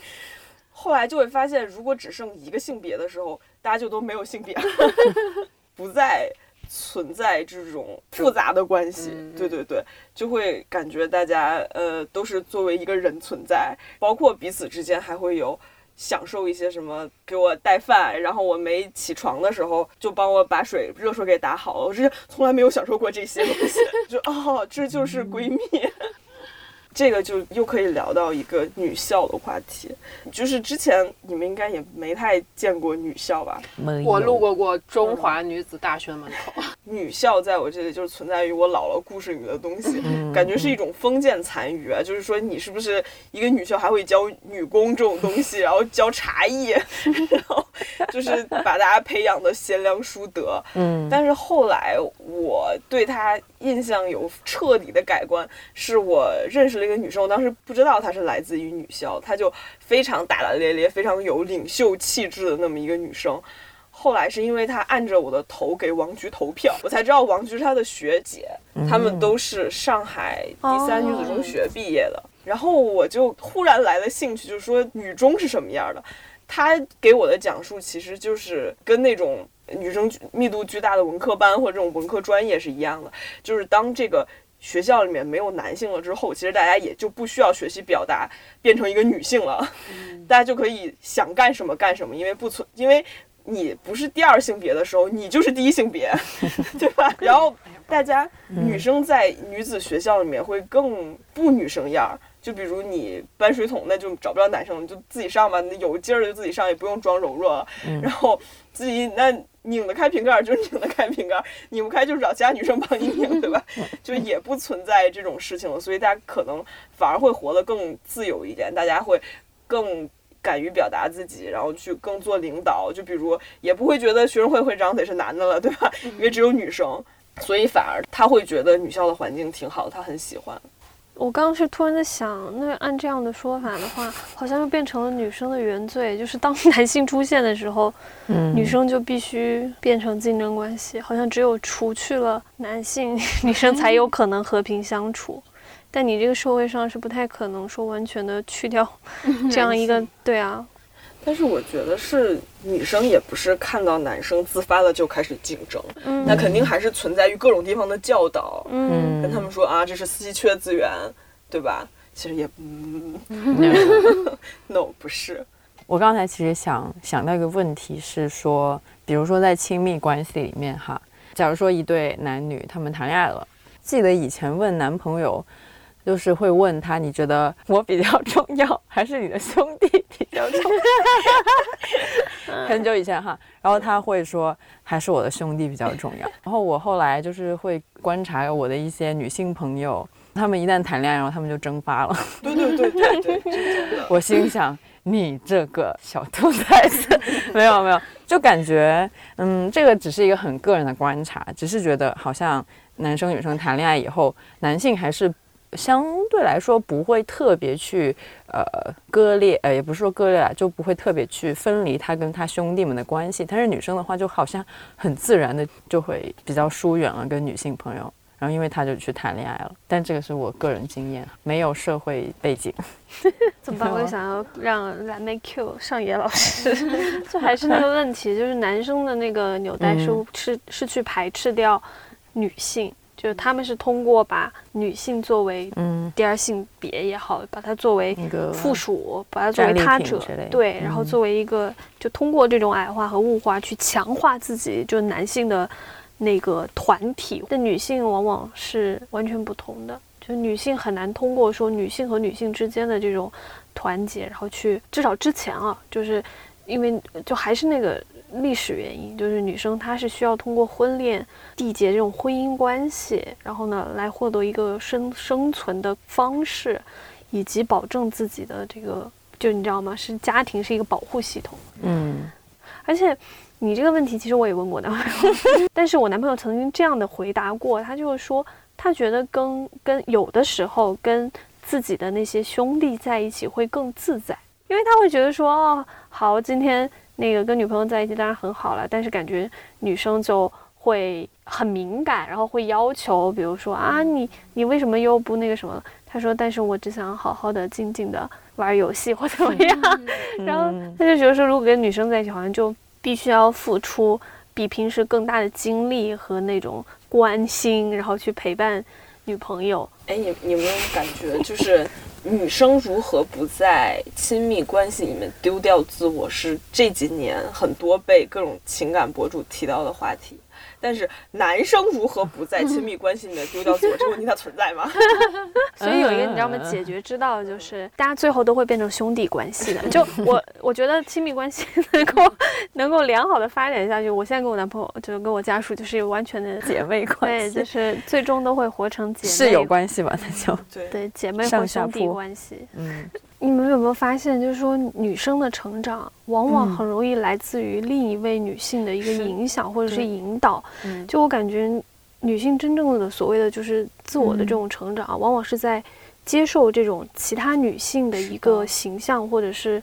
Speaker 1: 后来就会发现，如果只剩一个性别的时候，大家就都没有性别，不再。存在这种复杂的关系，对对对，就会感觉大家呃都是作为一个人存在，包括彼此之间还会有享受一些什么，给我带饭，然后我没起床的时候就帮我把水热水给打好了，我之前从来没有享受过这些东西，就哦，这就是闺蜜。这个就又可以聊到一个女校的话题，就是之前你们应该也没太见过女校吧？
Speaker 4: 我路过过中华女子大学门口。
Speaker 1: 女校在我这里就是存在于我姥姥故事里的东西，感觉是一种封建残余啊。就是说你是不是一个女校还会教女工这种东西，然后教茶艺，然后就是把大家培养的贤良淑德。嗯，但是后来我对她印象有彻底的改观，是我认识了一个女生，我当时不知道她是来自于女校，她就非常大大咧咧、非常有领袖气质的那么一个女生。后来是因为她按着我的头给王菊投票，我才知道王菊是她的学姐，他们都是上海第三女子中学毕业的。然后我就忽然来了兴趣，就是说女中是什么样的。她给我的讲述其实就是跟那种女生密度巨大的文科班或者这种文科专业是一样的，就是当这个学校里面没有男性了之后，其实大家也就不需要学习表达，变成一个女性了，大家就可以想干什么干什么，因为不存因为。你不是第二性别的时候，你就是第一性别，对吧？然后大家女生在女子学校里面会更不女生样儿，就比如你搬水桶，那就找不着男生，就自己上吧，有劲儿就自己上，也不用装柔弱。然后自己那拧得开瓶盖就拧得开瓶盖，拧不开就找其他女生帮你拧，对吧？就也不存在这种事情了，所以大家可能反而会活得更自由一点，大家会更。敢于表达自己，然后去更做领导，就比如也不会觉得学生会会长得是男的了，对吧？因为只有女生，所以反而他会觉得女校的环境挺好，他很喜欢。
Speaker 3: 我刚刚是突然在想，那按这样的说法的话，好像又变成了女生的原罪，就是当 男性出现的时候，嗯，女生就必须变成竞争关系，好像只有除去了男性，女生才有可能和平相处。但你这个社会上是不太可能说完全的去掉 这样一个，对啊，
Speaker 1: 但是我觉得是女生也不是看到男生自发的就开始竞争，
Speaker 3: 嗯。
Speaker 1: 那肯定还是存在于各种地方的教导，
Speaker 3: 嗯。
Speaker 1: 跟他们说啊这是稀缺资源，对吧？其实也嗯，no 不是，
Speaker 2: 我刚才其实想想到一个问题是说，比如说在亲密关系里面哈，假如说一对男女他们谈恋爱了，记得以前问男朋友，就是会问他，你觉得我比较重要，还是你的兄弟比较重要？很久以前哈，然后他会说还是我的兄弟比较重要。然后我后来就是会观察我的一些女性朋友，他们一旦谈恋爱，然后他们就蒸发了。
Speaker 1: 对对对对对。
Speaker 2: 我心想，你这个小兔崽子，没有没有，就感觉，嗯，这个只是一个很个人的观察，只是觉得好像男生女生谈恋爱以后，男性还是相对来说不会特别去呃割裂，呃，也不是说割裂啊，就不会特别去分离他跟他兄弟们的关系。但是女生的话，就好像很自然的就会比较疏远了跟女性朋友。然后因为他就去谈恋爱了，但这个是我个人经验，没有社会背景。
Speaker 3: 怎么办？我也想要让蓝莓 Q 上野老师，就还是那个问题，就是男生的那个纽带是、
Speaker 2: 嗯
Speaker 3: 是是去排斥掉女性，就是他们是通过把女性作为
Speaker 2: 嗯，
Speaker 3: 第二性别也好，把它作为
Speaker 2: 那个
Speaker 3: 附属，把它作为他者对，然后
Speaker 2: 嗯
Speaker 3: 作为一个就通过这种矮化和物化去强化自己，就男性的那个团体。但女性往往是完全不同的，就女性很难通过说女性和女性之间的这种团结，然后去至少之前啊，就是因为就还是那个。历史原因就是女生她是需要通过婚恋缔结这种婚姻关系，然后呢来获得一个生生存的方式，以及保证自己的这个，就你知道吗？是家庭是一个保护系统。
Speaker 2: 嗯
Speaker 3: 而且你这个问题，其实我也问过男朋友，但是我男朋友曾经这样的回答过，他就是说，他觉得跟跟有的时候跟自己的那些兄弟在一起会更自在，因为他会觉得说，哦，好，今天那个跟女朋友在一起当然很好了，但是感觉女生就会很敏感，然后会要求，比如说啊，你你为什么又不那个什么？他说，但是我只想好好的、静静的玩游戏或怎么样。然后
Speaker 2: 嗯
Speaker 3: 他就觉得说，如果跟女生在一起，好像就必须要付出比平时更大的精力和那种关心，然后去陪伴女朋友。
Speaker 1: 哎，你你有没有感觉，就是女生如何不在亲密关系里面丢掉自我，是这几年很多被各种情感博主提到的话题。但是男生如何不在亲密关系里面丢掉自我，这个问题它存在吗？
Speaker 3: 所以有一个你知道吗？
Speaker 2: 嗯
Speaker 3: 解决之道就是大家最后都会变成兄弟关系的。就 我我觉得亲密关系能够能够良好的发展下去，我现在跟我男朋友就是跟我家属就是有完全的
Speaker 2: 姐妹关系
Speaker 3: 对，
Speaker 2: 系
Speaker 3: 就是最终都会活成姐妹
Speaker 2: 是有关系吧？那就
Speaker 1: 对，
Speaker 3: 对姐妹或兄弟
Speaker 2: 铺
Speaker 3: 关系。
Speaker 2: 嗯
Speaker 3: 你们有没有发现，就是说女生的成长往往
Speaker 2: 嗯。
Speaker 3: 很容易来自于另一位女性的一个影响或者是引导？
Speaker 2: 嗯。
Speaker 3: 就我感觉，女性真正的所谓的就是自我的这种成长，往往是在接受这种其他女性的一个形象或者是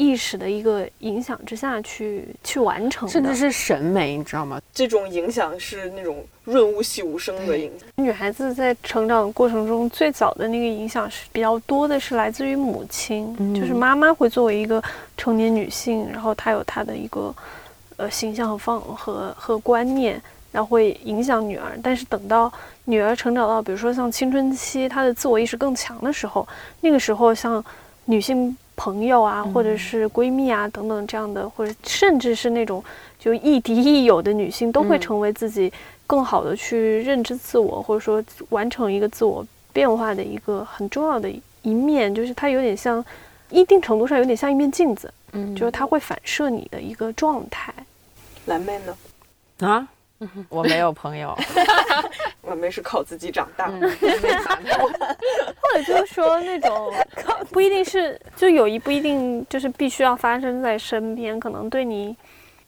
Speaker 3: 意识的一个影响之下去去完成的。
Speaker 4: 甚至是审美，你知道吗？
Speaker 1: 这种影响是那种润物细无声的影响。
Speaker 3: 女孩子在成长过程中最早的那个影响是比较多的，是来自于母亲，
Speaker 2: 嗯
Speaker 3: 就是妈妈会作为一个成年女性，然后她有她的一个呃形象和方和和观念，然后会影响女儿。但是等到女儿成长到比如说像青春期，她的自我意识更强的时候，那个时候像女性朋友啊，或者是闺蜜啊等等这样的，或者甚至是那种就亦敌亦友的女性，都会
Speaker 4: 嗯
Speaker 3: 成为自己更好的去认知自我，或者说完成一个自我变化的一个很重要的一面，就是它有点像，一定程度上有点像一面镜子，
Speaker 4: 嗯
Speaker 3: 就是它会反射你的一个状态。
Speaker 1: 蓝妹呢？
Speaker 2: 啊，我没有朋友，
Speaker 1: 我们是靠自己长大。
Speaker 3: 或者就是说那种不一定是，就友谊不一定就是必须要发生在身边，可能对你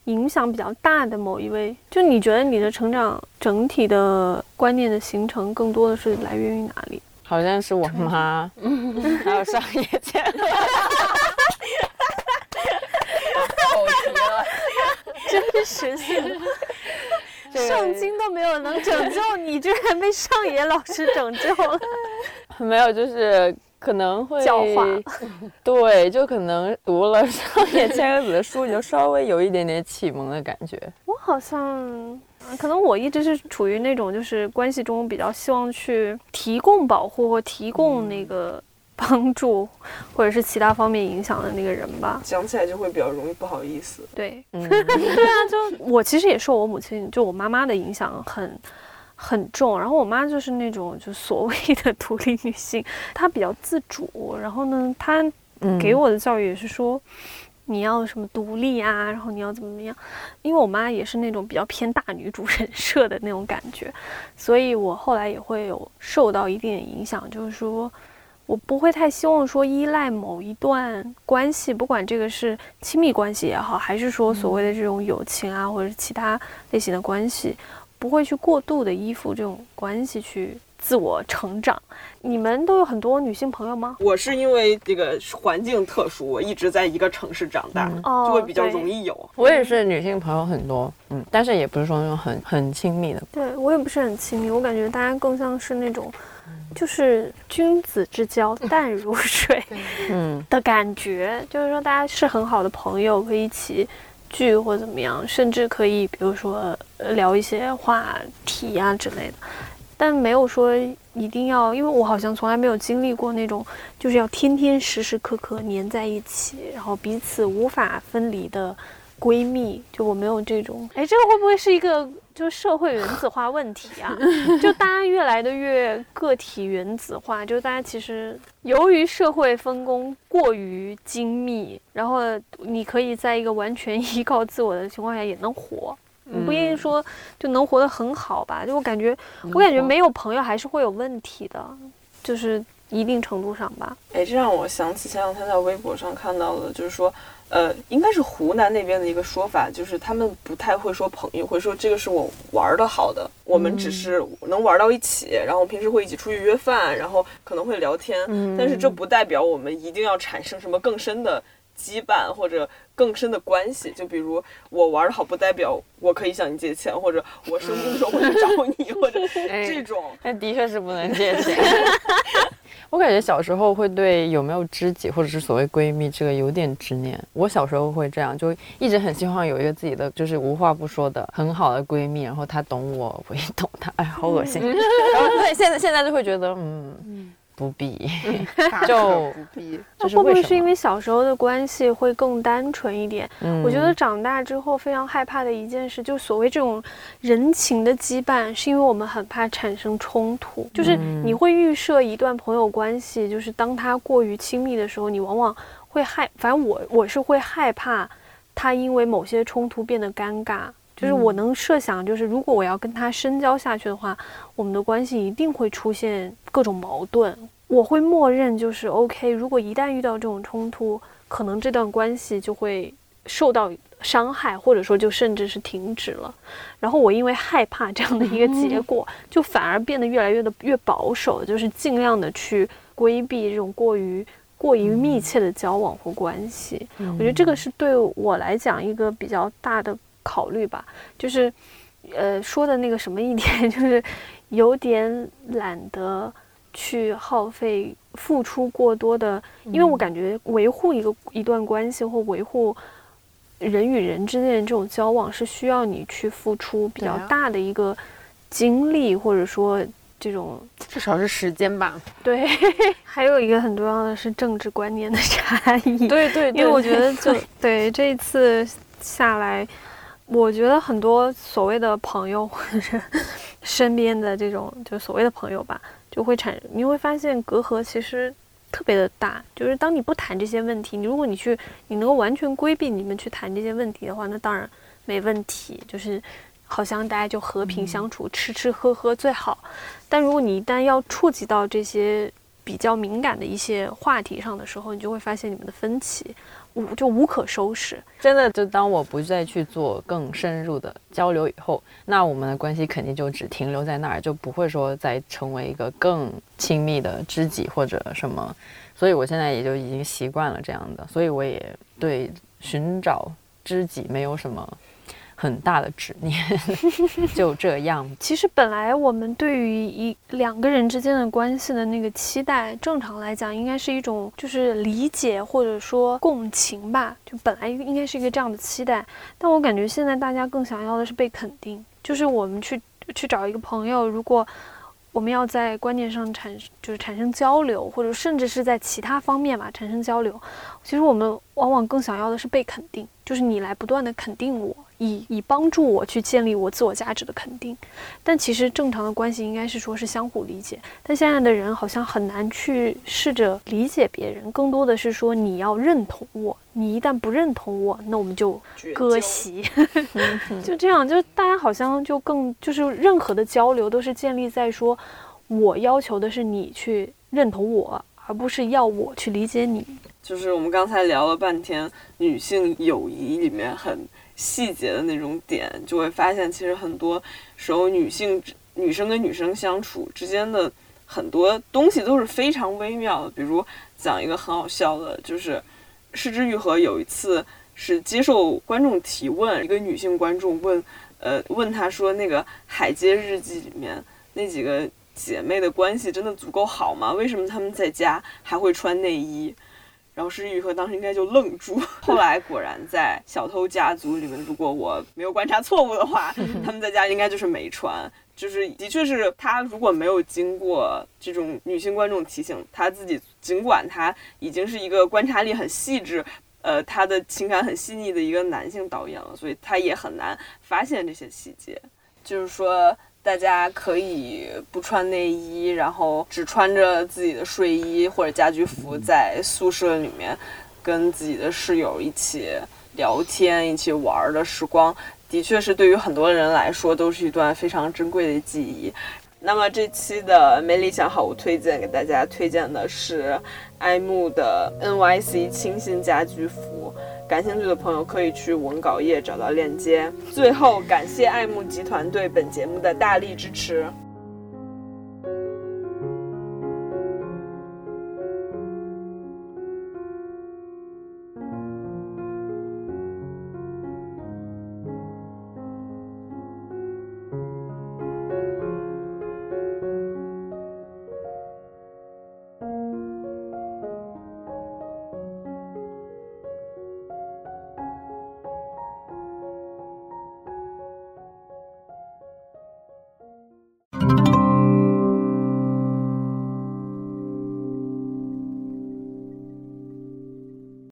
Speaker 3: 影响比较大的某一位，就你觉得你的成长整体的观念的形成，更多的是来源于哪里？
Speaker 2: 好像是我妈，还有上野千鹤。
Speaker 4: 口题了。
Speaker 3: 真实性，圣经都没有能拯救你，居然被上野老师拯救了。
Speaker 2: 没有，就是可能会
Speaker 3: 教化。
Speaker 2: 对，就可能读了上野千鹤子的书，你就稍微有一点点启蒙的感觉。
Speaker 3: 我好像，可能我一直是处于那种就是关系中比较希望去提供保护或提供那个帮助，或者是其他方面影响的那个人吧。
Speaker 1: 讲起来就会比较容易不好意思。
Speaker 3: 对，
Speaker 2: 嗯，
Speaker 3: 对啊，就我其实也受我母亲，就我妈妈的影响很很重。然后我妈就是那种就所谓的独立女性，她比较自主。然后呢，她
Speaker 2: 嗯
Speaker 3: 给我的教育也是说，你要什么独立啊，然后你要怎么怎么样。因为我妈也是那种比较偏大女主人设的那种感觉，所以我后来也会有受到一定的影响，就是说。我不会太希望说依赖某一段关系，不管这个是亲密关系也好，还是说所谓的这种友情啊，或者是其他类型的关系，不会去过度的依附这种关系去自我成长。你们都有很多女性朋友吗？
Speaker 1: 我是因为这个环境特殊，我一直在一个城市长大，
Speaker 3: 哦
Speaker 1: 就会比较容易有。
Speaker 2: 我也是女性朋友很多，嗯，但是也不是说那种很很亲密的。
Speaker 3: 对我也不是很亲密，我感觉大家更像是那种，就是君子之交淡如水
Speaker 2: 嗯，
Speaker 3: 的感觉，就是说大家是很好的朋友，可以一起聚或怎么样，甚至可以比如说呃聊一些话题啊之类的，但没有说一定要，因为我好像从来没有经历过那种就是要天天时时刻刻黏在一起，然后彼此无法分离的闺蜜，就我没有这种。哎，这个会不会是一个就是社会原子化问题啊？就大家越来的越个体原子化，就大家其实由于社会分工过于精密，然后你可以在一个完全依靠自我的情况下也能活。你不一定说就能活得很好吧？就我感觉，我感觉没有朋友还是会有问题的，就是一定程度上吧。
Speaker 1: 哎，这让我想起前两天在微博上看到的，就是说，呃，应该是湖南那边的一个说法，就是他们不太会说朋友，会说这个是我玩的好的，我们只是能玩到一起，然后平时会一起出去约饭，然后可能会聊天，但是这不代表我们一定要产生什么更深的羁绊或者更深的关系。就比如我玩的好，不代表我可以向你借钱，或者我生病的时候会去找你，或者 这种。
Speaker 2: 那的确是不能 借钱。我感觉小时候会对有没有知己或者是所谓闺蜜这个有点执念。我小时候会这样，就一直很希望有一个自己的就是无话不说的很好的闺蜜，然后她懂我，我也懂她。哎，好恶心。然后对，现在现在就会觉得，嗯，不必。就
Speaker 4: 不必。
Speaker 3: 那会不会
Speaker 2: 是
Speaker 3: 因为小时候的关系会更单纯一点？
Speaker 2: 嗯
Speaker 3: 我觉得长大之后非常害怕的一件事，就所谓这种人情的羁绊，是因为我们很怕产生冲突。就是
Speaker 2: 嗯
Speaker 3: 你会预设一段朋友关系，就是当他过于亲密的时候，你往往会害，反正我我是会害怕他因为某些冲突变得尴尬。就是我能设想，就是如果我要跟他深交下去的话，我们的关系一定会出现各种矛盾。我会默认就是 OK，如果一旦遇到这种冲突，可能这段关系就会受到伤害，或者说就甚至是停止了。然后我因为害怕这样的一个结果，就反而变得越来越的越保守，就是尽量的去规避这种过于过于密切的交往或关系。我觉得这个是对我来讲一个比较大的考虑吧，就是呃说的那个什么一点，就是有点懒得去耗费付出过多的，因为我感觉维护一个一段关系或维护人与人之间的这种交往是需要你去付出比较大的一个精力，或者说这种
Speaker 4: 至少是时间吧。
Speaker 3: 对。还有一个很重要的是政治观念的差异，
Speaker 2: 对对，
Speaker 3: 因为我觉得就对这一次下来，我觉得很多所谓的朋友或者是 身边的这种就所谓的朋友吧，就会产你会发现隔阂其实特别的大。就是当你不谈这些问题，你如果你去你能够完全规避你们去谈这些问题的话，那当然没问题，就是好像大家就和平相处，吃吃喝喝最好。但如果你一旦要触及到这些比较敏感的一些话题上的时候，你就会发现你们的分歧无就无可收拾。
Speaker 2: 真的，就当我不再去做更深入的交流以后，那我们的关系肯定就只停留在那儿，就不会说再成为一个更亲密的知己或者什么。所以我现在也就已经习惯了这样的，所以我也对寻找知己没有什么很大的执念，就这样。
Speaker 3: 其实本来我们对于一两个人之间的关系的那个期待，正常来讲应该是一种就是理解或者说共情吧，就本来应该是一个这样的期待。但我感觉现在大家更想要的是被肯定，就是我们去去找一个朋友，如果。我们要在观念上产就是产生交流，或者甚至是在其他方面嘛产生交流。其实我们往往更想要的是被肯定，就是你来不断的肯定我。以以帮助我去建立我自我价值的肯定，但其实正常的关系应该是说是相互理解，但现在的人好像很难去试着理解别人，更多的是说你要认同我，你一旦不认同我，那我们就割席 就这样，就大家好像就更就是任何的交流都是建立在说，我要求的是你去认同我，而不是要我去理解你。
Speaker 1: 就是我们刚才聊了半天女性友谊里面很。细节的那种点，就会发现，其实很多时候女性、女生跟女生相处之间的很多东西都是非常微妙的。比如讲一个很好笑的，就是失之愈合有一次是接受观众提问，一个女性观众问，呃，问她说，那个《海街日记》里面那几个姐妹的关系真的足够好吗？为什么她们在家还会穿内衣？然后施玉和当时应该就愣住，后来果然在小偷家族里面，如果我没有观察错误的话，他们在家应该就是没穿，就是的确是他如果没有经过这种女性观众提醒，他自己尽管他已经是一个观察力很细致，呃，他的情感很细腻的一个男性导演了，所以他也很难发现这些细节，就是说。大家可以不穿内衣，然后只穿着自己的睡衣或者家居服，在宿舍里面跟自己的室友一起聊天、一起玩的时光，的确是对于很多人来说都是一段非常珍贵的记忆。那么这期的没理想好物推荐给大家推荐的是爱慕的 NYC 清新家居服。感兴趣的朋友可以去文稿页找到链接。最后，感谢爱慕集团对本节目的大力支持。